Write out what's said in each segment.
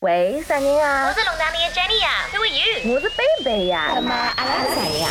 喂，啥人啊？我是龙达里的 Jenny 呀，Who are you？我是贝贝呀。那么阿拉是谁呀？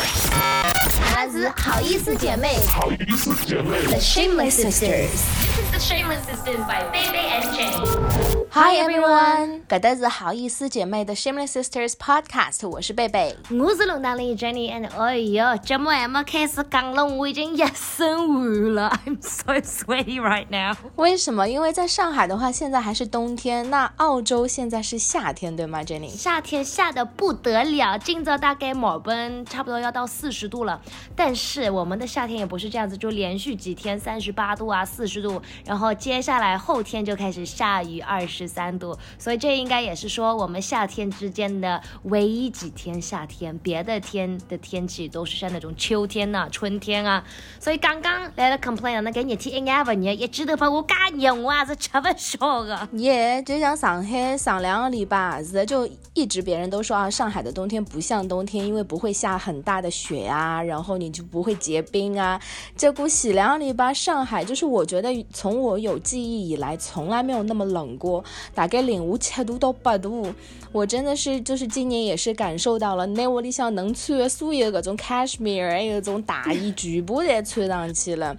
阿拉是好意思姐妹。好意思姐妹。The Shameless Sisters。This is the Shameless Sisters by Baby and Jenny. Hi everyone，搿搭是好意思姐妹的 Shameless Sisters Podcast，我是贝贝。我是龙达里的 Jenny，and 哎哟，节目还没开始讲了，我已经一身汗了，I'm so sweaty right now。为什么？因为在上海的话，现在还是冬天，那澳洲现在是夏天，对吗，Jenny？夏天下的不得了，今早大概墨尔本差不多要到四十度了。但是我们的夏天也不是这样子，就连续几天三十八度啊、四十度，然后接下来后天就开始下雨二十十三度，所以这应该也是说我们夏天之间的唯一几天夏天，别的天的天气都是像那种秋天呐、春天啊。所以刚刚来了 complain 那个热天一眼不热，一记头把我加热，我也是吃不消的。耶，就像上海上两个礼拜是就一直别人都说啊，上海的冬天不像冬天，因为不会下很大的雪啊，然后你就不会结冰啊。结果前两个礼拜上海就是我觉得从我有记忆以来从来没有那么冷过，大概零下七度到八度。我真的是就是今年也是感受到了，那屋里向能穿的所有各种 cashmere 还有种大衣全部侪穿上去了。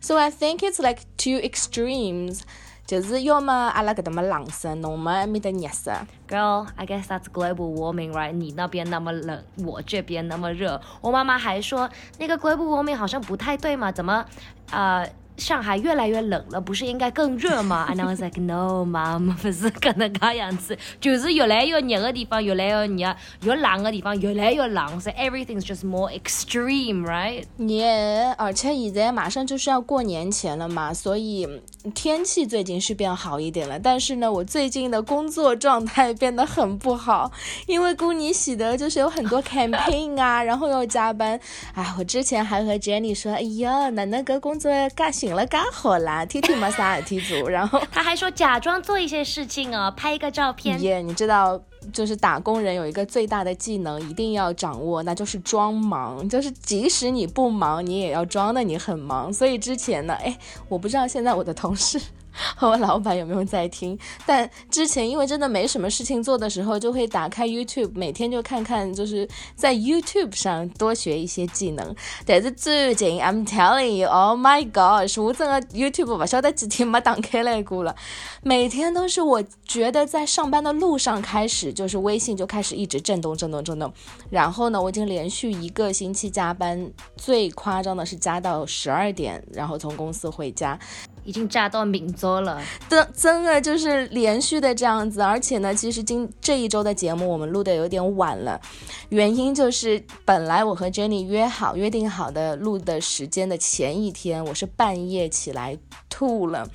So I think it's like two extremes. 就是要么阿拉搿搭么冷死，侬么埃面搭热死。Girl, I guess that's global warming, right? 你那边那么冷，我这边那么热。我妈妈还说那个 global warming 好像不太对嘛，怎么呃上海越来越冷了，不是应该更热吗？And I was like, No, mom，不是搿能介样子，就是越来越热的地方越来越热，越冷的地方越来越冷，so everything's just more extreme, right? Yeah，，而且现在马上就是要过年前了嘛，所以天气最近是变好一点了。但是呢，我最近的工作状态变得很不好，因为过年喜的就是有很多 campaign 啊，然后要加班。哎，我之前还和 Jenny 说，哎呀，奶奶搿工作介寻了干活啦，天天没啥事体做，然后。他还说假装做一些事情哦，拍一个照片。耶，你知道，就是打工人有一个最大的技能一定要掌握，那就是装忙。就是即使你不忙，你也要装的你很忙。所以之前呢，哎，我不知道现在我的同事。和我老板有没有在听？但之前因为真的没什么事情做的时候，就会打开 YouTube，每天就看看，就是在 YouTube 上多学一些技能。但是最近，I'm telling you，Oh my God，我真的 YouTube 不晓得几天没打开来过了。每天都是我觉得在上班的路上开始，就是微信就开始一直震动、震动、震动。然后呢，我已经连续一个星期加班，最夸张的是加到十二点，然后从公司回家。已经炸到明早了，真真的就是连续的这样子，而且呢，其实今这一周的节目我们录的有点晚了，原因就是本来我和 Jenny 约好约定好的录的时间的前一天，我是半夜起来吐了，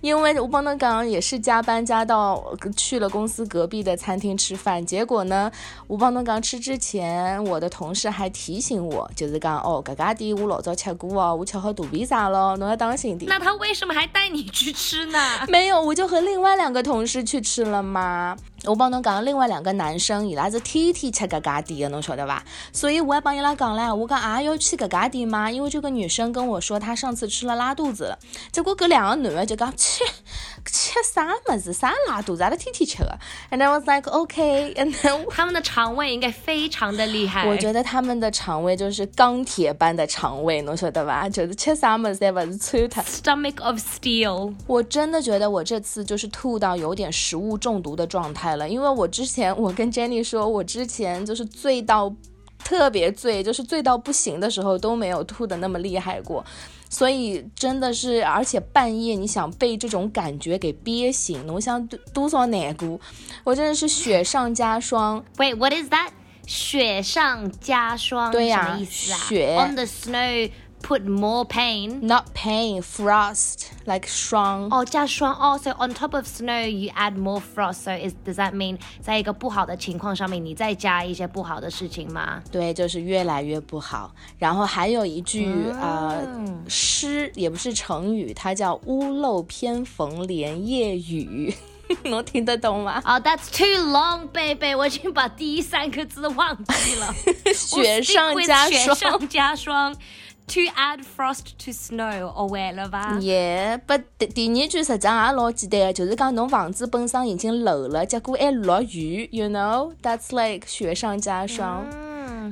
因为我帮他刚也是加班加到去了公司隔壁的餐厅吃饭，结果呢，我帮他刚吃之前，我的同事还提醒我，就是讲哦，搿家店我老早吃过哦，我吃好肚皮痧了，侬要当心点。那他为什么还带你去吃呢？没有，我就和另外两个同事去吃了嘛。我帮侬讲，另外两个男生伊拉是天天吃搿家店的，侬晓得伐？所以我还帮伊拉讲唻，我讲啊要去搿家店吗？因为这个女生跟我说她上次吃了拉肚子了，结果搿两个男的就讲切吃啥么子，啥拉肚子，阿拉天天吃的。And I was like okay，and then 他们的肠胃应该非常的厉害。我觉得他们的肠胃就是钢铁般的肠胃，侬晓得伐？就是吃啥么子侪勿是穿它。Stomach of steel。我真的觉得我这次就是吐到有点食物中毒的状态了，因为我之前我跟 Jenny 说，我之前就是醉到特别醉，就是醉到不行的时候都没有吐的那么厉害过，所以真的是，而且半夜你想被这种感觉给憋醒，侬想多多少难过，我真的是雪上加霜。Wait, what is that? 雪上加霜，对呀什么意思啊雪？On the snow put more pain. Not pain, frost, like 霜。哦，加霜哦，所以 on top of snow you add more frost. So is does that mean 在一个不好的情况上面，你再加一些不好的事情吗？对，就是越来越不好。然后还有一句、呃诗，也不是成语，它叫“屋漏偏逢连夜雨”，能听得懂吗？哦、t h a t s too long, baby. 我已经把第一三个字忘记了。雪上加我 stick with 雪霜。上加霜。 To add frost to snow，哦，完了吧？耶，不第第二句实际上也老简单，就是讲侬房子本身已经漏了，结果还落雨，you know，that's like 雪上加霜。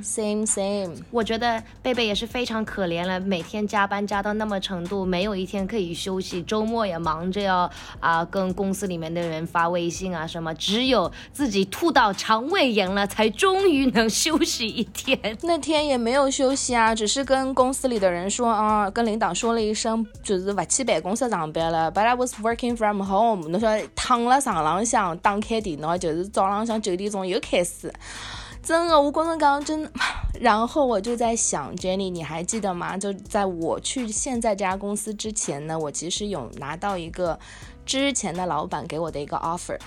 Same same，我觉得贝贝也是非常可怜了，每天加班加到那么程度，没有一天可以休息，周末也忙着要啊跟公司里面的人发微信啊什么，只有自己吐到肠胃炎了，才终于能休息一天。那天也没有休息啊，只是跟公司里的人说啊，跟领导说了一声，就是不去办公室上班了。But I was working from home，侬说躺了床浪向，打开电脑，就是早浪向九点钟又开始。真的，我刚刚刚真，然后我就在想，Jenny，你还记得吗？就在我去现在这家公司之前呢，我其实有拿到一个之前的老板给我的一个 offer。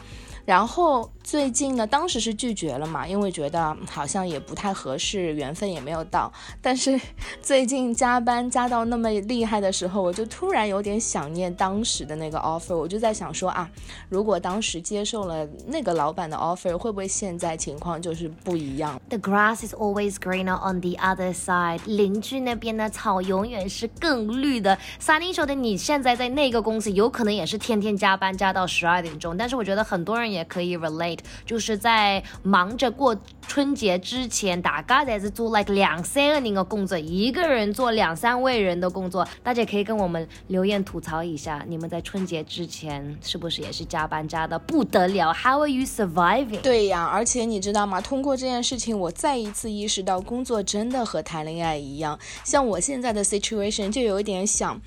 然后最近呢，当时是拒绝了嘛，因为觉得好像也不太合适，缘分也没有到。但是 最近加班加到那么厉害的时候，我就突然有点想念当时的那个 offer。我就在想说啊，如果当时接受了那个老板的 offer，会不会现在情况就是不一样？The grass is always greener on the other side。邻居那边的草永远是更绿的。萨尼说的，你现在在那个公司，有可能也是天天加班加到十二点钟。但是我觉得很多人。也可以 relate，就是在忙着过春节之前，大家在是做 like 两三个人的工作，一个人做两三位人的工作。大家可以跟我们留言吐槽一下，你们在春节之前是不是也是加班加的不得了？How are you surviving？对呀，而且你知道吗？通过这件事情，我再一次意识到，工作真的和谈恋爱一样。像我现在的 situation 就有一点想。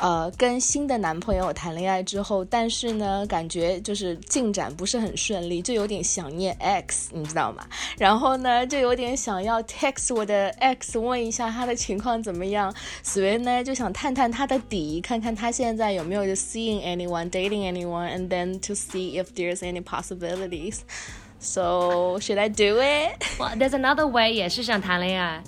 呃，跟新的男朋友谈恋爱之后，但是呢，感觉就是进展不是很顺利，就有点想念 X，你知道吗？然后呢，就有点想要 text 我的 X，问一下他的情况怎么样。所以呢，就想探探他的底，看看他现在有没有就 seeing anyone, dating anyone, and then to see if there's any possibilities. So should I do it? Well, there's another way，也是想谈恋爱。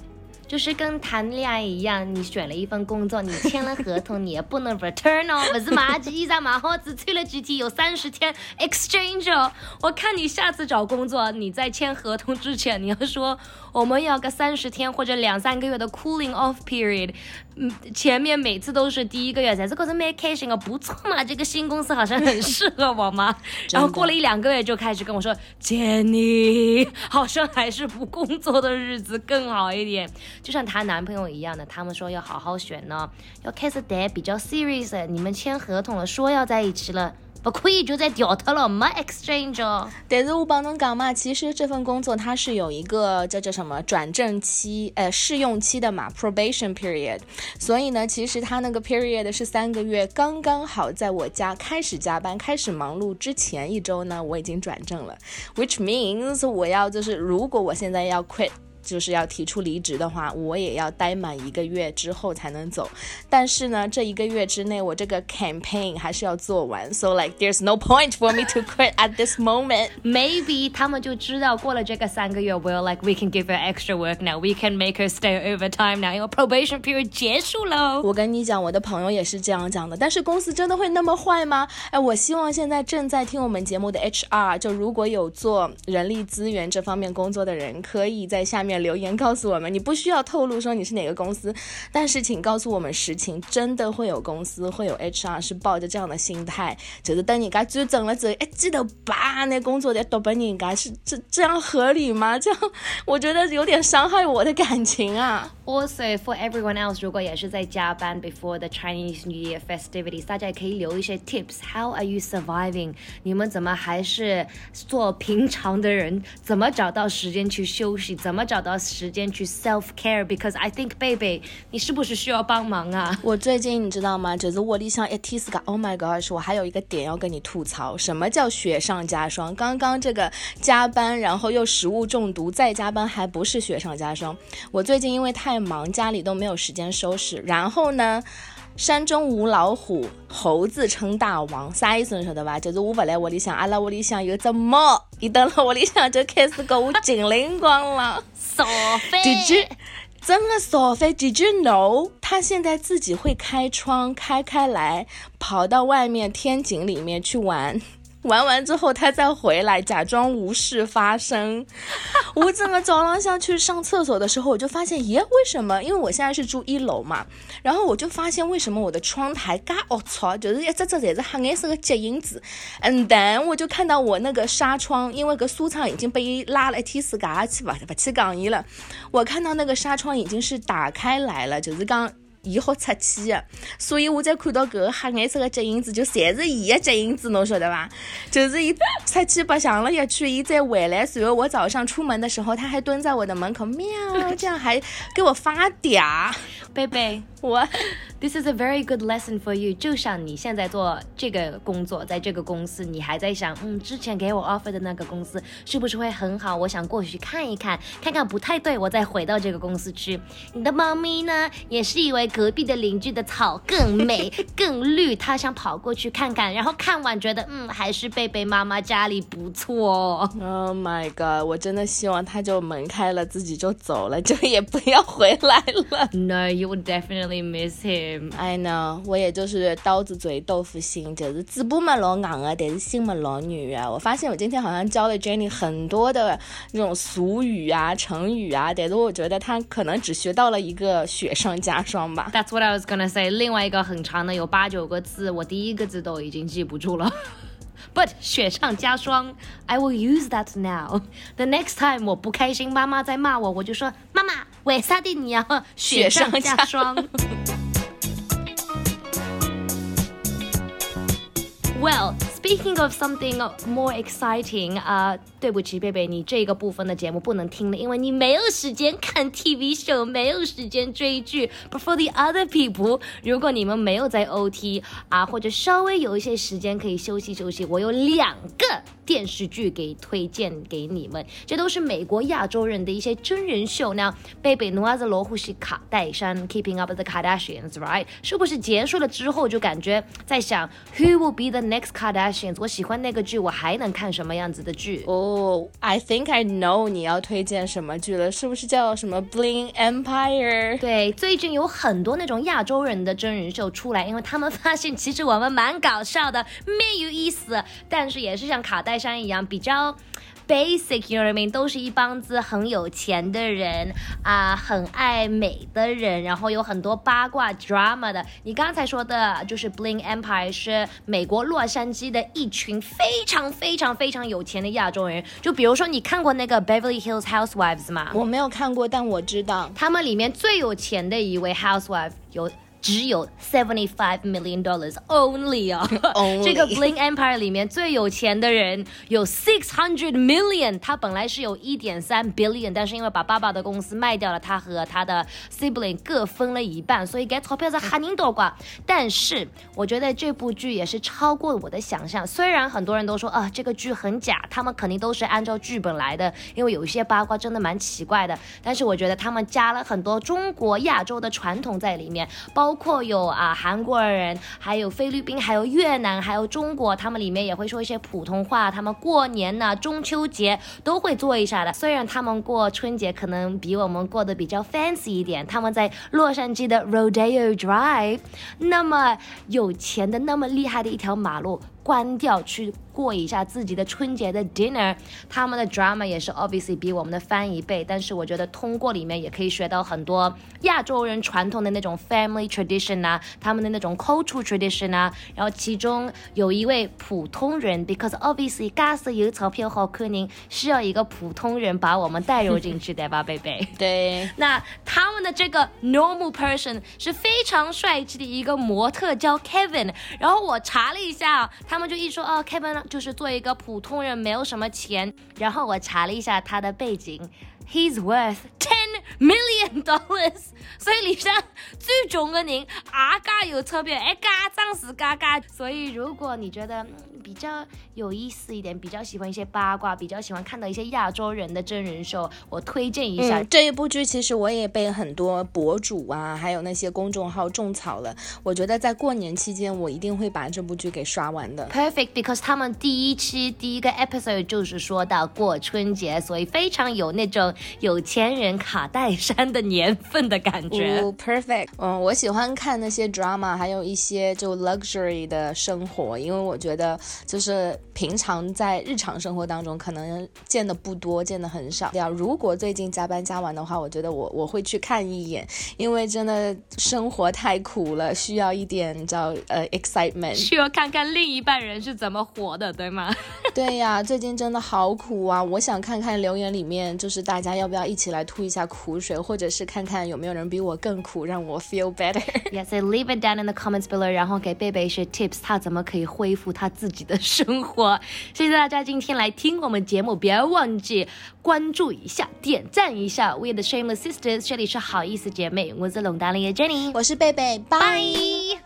就是跟谈恋爱一样，你选了一份工作，你签了合同，你也不能 return 哦，不是嘛？这一张马好只催了几天，有三十天 exchange 哦。我看你下次找工作，你在签合同之前，你要说我们要个三十天或者两三个月的 cooling off period。嗯，前面每次都是第一个月才是觉得蛮开心哦，不错嘛，这个新公司好像很适合我嘛。然后过了一两个月就开始跟我说，Jenny，好像还是不工作的日子更好一点。就像她男朋友一样的，他们说要好好选呢，要开始得比较 serious。你们签合同了，说要在一起了。不可以就在掉脱了，没 exchange 哦。但是我帮侬讲嘛，其实这份工作它是有一个叫叫什么转正期，呃，试用期的嘛，probation period。所以呢，其实它那个 period 是三个月，刚刚好在我家开始加班、开始忙碌之前一周呢，我已经转正了，which means 我要就是如果我现在要 quit。就是要提出离职的话，我也要待满一个月之后才能走。但是呢，这一个月之内，我这个 campaign 还是要做完。So like there's no point for me to quit at this moment. Maybe 他们就知道过了这个三个月，Well like we can give her extra work now. We can make her stay overtime now. 因为 probation period 结束喽。我跟你讲，我的朋友也是这样讲的。但是公司真的会那么坏吗？哎，我希望现在正在听我们节目的 HR，就如果有做人力资源这方面工作的人，可以在下面。留言告诉我们，你不需要透露说你是哪个公司，但是请告诉我们实情，真的会有公司会有 HR 是抱着这样的心态，就是等人家转正了之后，一记得把那工作再多给人家，是这这样合理吗？这样我觉得有点伤害我的感情啊。Also for everyone else，如果也是在加班 before the Chinese New Year festivities，大家也可以留一些 tips。How are you surviving？你们怎么还是做平常的人？怎么找到时间去休息？怎么找到时间去 self care？Because I think baby，你是不是需要帮忙啊？我最近你知道吗？就是我里想一提斯个，Oh my gosh！我还有一个点要跟你吐槽，什么叫雪上加霜？刚刚这个加班，然后又食物中毒，再加班还不是雪上加霜？我最近因为太忙，家里都没有时间收拾。然后呢，山中无老虎，猴子称大王。啥意思你晓得吧？就是我不来屋里向，阿拉屋里向有只猫，一到了屋里向就开始给我精灵光了，扫飞。Did you 真的扫飞？Did you know？它现在自己会开窗，开开来，跑到外面天井里面去玩。玩完之后他再回来，假装无事发生。我整个早上想去上厕所的时候，我就发现，耶，为什么？因为我现在是住一楼嘛，然后我就发现为什么我的窗台嘎哦操，就是一只只侪是黑颜色的脚印子。嗯，但我就看到我那个纱窗，因为个书窗已经被伊拉了一天时间去不不去讲伊了，我看到那个纱窗已经是打开来了，就是讲。伊好出去的，所以我在看到搿个黑颜色的脚印子，就侪是伊的脚印子，侬晓得伐？就是伊出去白相了一圈，伊再回来，随后我早上出门的时候，他还蹲在我的门口，喵，这样还给我发嗲。贝贝，我 This is a very good lesson for you。就像你现在做这个工作，在这个公司，你还在想，嗯，之前给我 offer 的那个公司是不是会很好？我想过去看一看，看看不太对，我再回到这个公司去。你的猫咪呢，也是以为隔壁的邻居的草更美、更绿，他想跑过去看看，然后看完觉得，嗯，还是贝贝妈妈家里不错。Oh my god！我真的希望他就门开了，自己就走了，就也不要回来了。No, you will definitely miss him. I know，我也就是刀子嘴豆腐心，就是嘴巴嘛老硬啊，但是心嘛老软啊。我发现我今天好像教了 Jenny 很多的那种俗语啊、成语啊，但是我觉得他可能只学到了一个雪上加霜吧。 That's what I was gonna say。另外一个很长的有八九个字，我第一个字都已经记不住了。But 雪上加霜，I will use that now. The next time 我不开心，妈妈在骂我，我就说妈妈，为啥的你要雪上加霜？Well, speaking of something more exciting, 啊、对不起，贝贝，你这个部分的节目不能听了，因为你没有时间看 TV show，没有时间追剧。But for the other people，如果你们没有在 OT 啊，或者稍微有一些时间可以休息休息，我有两个电视剧给推荐给你们，这都是美国亚洲人的一些真人秀。那贝贝努阿兹罗呼西卡戴珊 Keeping Up the Kardashians，right？是不是结束了之后就感觉在想 Who will be the next Kardashian？我喜欢那个剧，我还能看什么样子的剧？哦、i think I know 你要推荐什么剧了，是不是叫什么 Bling Empire？对，最近有很多那种亚洲人的真人秀出来，因为他们发现其实我们蛮搞笑的，没有意思，但是也是像卡戴珊一样比较。Basic，you know what I mean，都是一帮子很有钱的人啊，很爱美的人，然后有很多八卦 drama 的。你刚才说的就是 Bling Empire，是美国洛杉矶的一群非常非常非常有钱的亚洲人。就比如说，你看过那个 Beverly Hills Housewives 吗？我没有看过，但我知道。他们里面最有钱的一位 housewife 有只有 seventy five million dollars only 啊 Only 这个 Bling Empire 里面最有钱的人有 six hundred million，他本来是有一点三 billion，但是因为把爸爸的公司卖掉了，他和他的 sibling 各分了一半，所以给钞票是哈人多寡。但是我觉得这部剧也是超过我的想象，虽然很多人都说啊这个剧很假，他们肯定都是按照剧本来的，因为有一些八卦真的蛮奇怪的。但是我觉得他们加了很多中国亚洲的传统在里面，包包括有啊韩国人，还有菲律宾，还有越南，还有中国，他们里面也会说一些普通话。他们过年呐、中秋节都会做一下的。虽然他们过春节可能比我们过得比较 fancy 一点，他们在洛杉矶的 Rodeo Drive 那么有钱的、那么厉害的一条马路。关掉去过一下自己的春节的 dinner，他们的 drama 也是 obviously 比我们的翻一倍，但是我觉得通过里面也可以学到很多亚洲人传统的那种 family tradition 啊，他们的那种 cultural tradition 啊，然后其中有一位普通人，because obviously gas 有钞票好看人，需要一个普通人把我们带入进去，对吧，贝贝？对，那他们的这个 normal person 是非常帅气的一个模特，叫 Kevin。然后我查了一下，他他们就一说哦，Kevin 就是做一个普通人，没有什么钱。然后我查了一下他的背景，He's worth ten million dollars。所以里向最重的人，阿家有钞票，哎，家长是嘎嘎。所以如果你觉得、嗯比较有意思一点，比较喜欢一些八卦，比较喜欢看到一些亚洲人的真人秀，我推荐一下嗯，这一部剧其实我也被很多博主啊，还有那些公众号种草了。我觉得在过年期间，我一定会把这部剧给刷完的。Perfect because 他们第一期第一个 episode 就是说到过春节，所以非常有那种有钱人卡戴珊的年份的感觉。哦，perfect。嗯，我喜欢看那些 drama，还有一些就 luxury 的生活，因为我觉得就是平常在日常生活当中可能见的不多，见的很少。要如果最近加班加完的话，我觉得我我会去看一眼，因为真的生活太苦了，需要一点叫呃 excitement，需要看看另一半人是怎么活的，对吗？对呀，最近真的好苦啊！我想看看留言里面，就是大家要不要一起来吐一下苦水，或者是看看有没有人比我更苦，让我 feel better。Yes, leave it down in the comments below，然后给贝贝一些 tips，他怎么可以恢复他自己的生活。谢谢大家今天来听我们节目，不要忘记关注一下，点赞一下。We are the Shameless Sisters，这里是好意思姐妹，我是龙达林的 Jenny，我是贝贝，拜。